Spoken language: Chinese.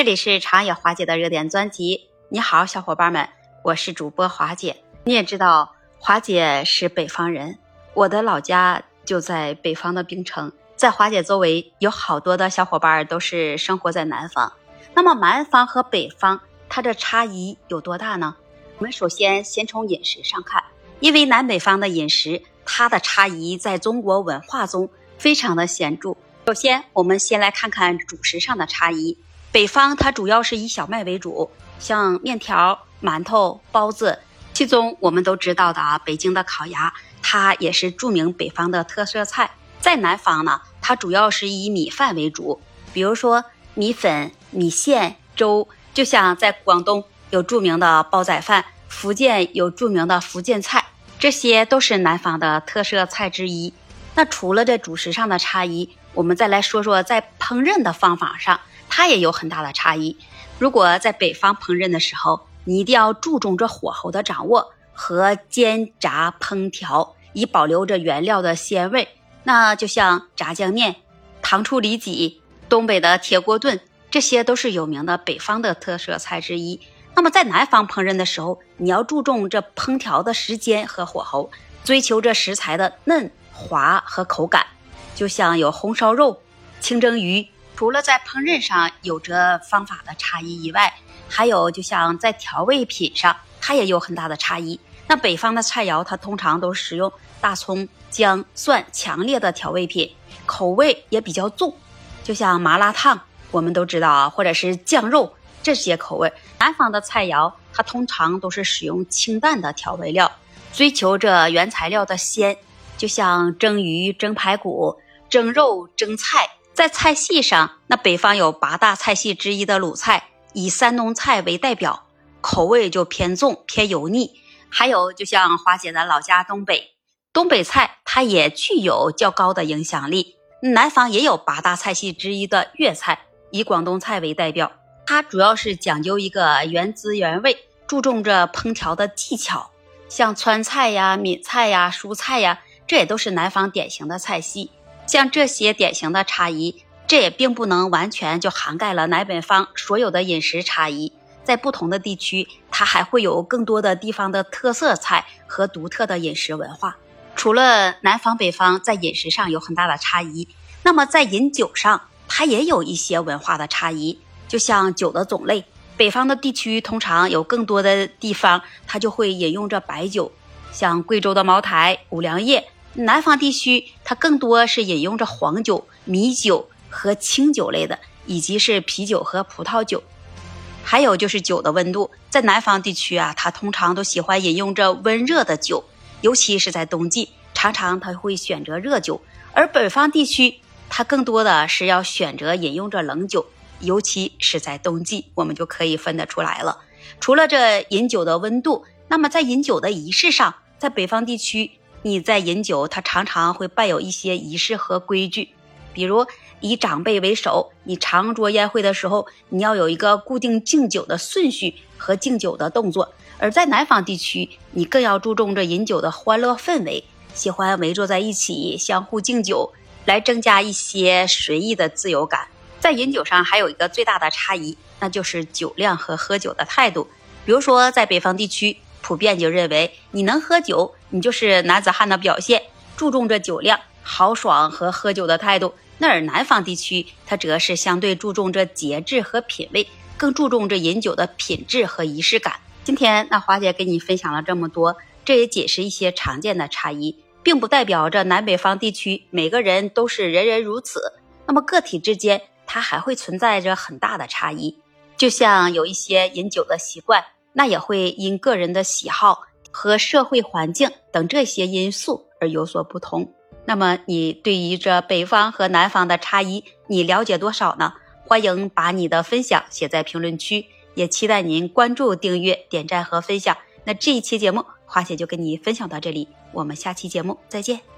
这里是长野华姐的热点专辑。你好，小伙伴们，我是主播华姐。你也知道，华姐是北方人，我的老家就在北方的冰城。在华姐周围有好多的小伙伴都是生活在南方。那么南方和北方它的差异有多大呢？我们首先先从饮食上看，因为南北方的饮食它的差异在中国文化中非常的显著。首先，我们先来看看主食上的差异。北方它主要是以小麦为主，像面条、馒头、包子，其中我们都知道的啊，北京的烤鸭，它也是著名北方的特色菜。在南方呢，它主要是以米饭为主，比如说米粉、米线、粥，就像在广东有著名的煲仔饭，福建有著名的福建菜，这些都是南方的特色菜之一。那除了这主食上的差异，我们再来说说在烹饪的方法上。它也有很大的差异。如果在北方烹饪的时候，你一定要注重这火候的掌握和煎炸烹调，以保留着原料的鲜味。那就像炸酱面、糖醋里脊、东北的铁锅炖，这些都是有名的北方的特色菜之一。那么在南方烹饪的时候，你要注重这烹调的时间和火候，追求这食材的嫩滑和口感。就像有红烧肉、清蒸鱼。除了在烹饪上有着方法的差异以外，还有就像在调味品上，它也有很大的差异。那北方的菜肴，它通常都使用大葱、姜、蒜强烈的调味品，口味也比较重。就像麻辣烫，我们都知道啊，或者是酱肉这些口味。南方的菜肴，它通常都是使用清淡的调味料，追求着原材料的鲜。就像蒸鱼、蒸排骨、蒸肉、蒸菜。在菜系上，那北方有八大菜系之一的鲁菜，以山东菜为代表，口味就偏重、偏油腻。还有就像华姐的老家东北，东北菜它也具有较高的影响力。南方也有八大菜系之一的粤菜，以广东菜为代表，它主要是讲究一个原汁原味，注重着烹调的技巧，像川菜呀、闽菜呀、蔬菜呀，这也都是南方典型的菜系。像这些典型的差异，这也并不能完全就涵盖了南北方所有的饮食差异。在不同的地区，它还会有更多的地方的特色菜和独特的饮食文化。除了南方北方在饮食上有很大的差异，那么在饮酒上，它也有一些文化的差异。就像酒的种类，北方的地区通常有更多的地方，它就会饮用着白酒，像贵州的茅台、五粮液。南方地区，它更多是饮用着黄酒、米酒和清酒类的，以及是啤酒和葡萄酒。还有就是酒的温度，在南方地区啊，它通常都喜欢饮用着温热的酒，尤其是在冬季，常常它会选择热酒。而北方地区，它更多的是要选择饮用着冷酒，尤其是在冬季，我们就可以分得出来了。除了这饮酒的温度，那么在饮酒的仪式上，在北方地区。你在饮酒，他常常会伴有一些仪式和规矩，比如以长辈为首，你长桌宴会的时候，你要有一个固定敬酒的顺序和敬酒的动作；而在南方地区，你更要注重这饮酒的欢乐氛围，喜欢围坐在一起相互敬酒，来增加一些随意的自由感。在饮酒上还有一个最大的差异，那就是酒量和喝酒的态度。比如说在北方地区。普遍就认为你能喝酒，你就是男子汉的表现，注重着酒量、豪爽和喝酒的态度。那而南方地区，它则是相对注重着节制和品味，更注重着饮酒的品质和仪式感。今天那华姐给你分享了这么多，这也仅是一些常见的差异，并不代表着南北方地区每个人都是人人如此。那么个体之间，它还会存在着很大的差异，就像有一些饮酒的习惯。那也会因个人的喜好和社会环境等这些因素而有所不同。那么，你对于这北方和南方的差异，你了解多少呢？欢迎把你的分享写在评论区，也期待您关注、订阅、点赞和分享。那这一期节目，花姐就跟你分享到这里，我们下期节目再见。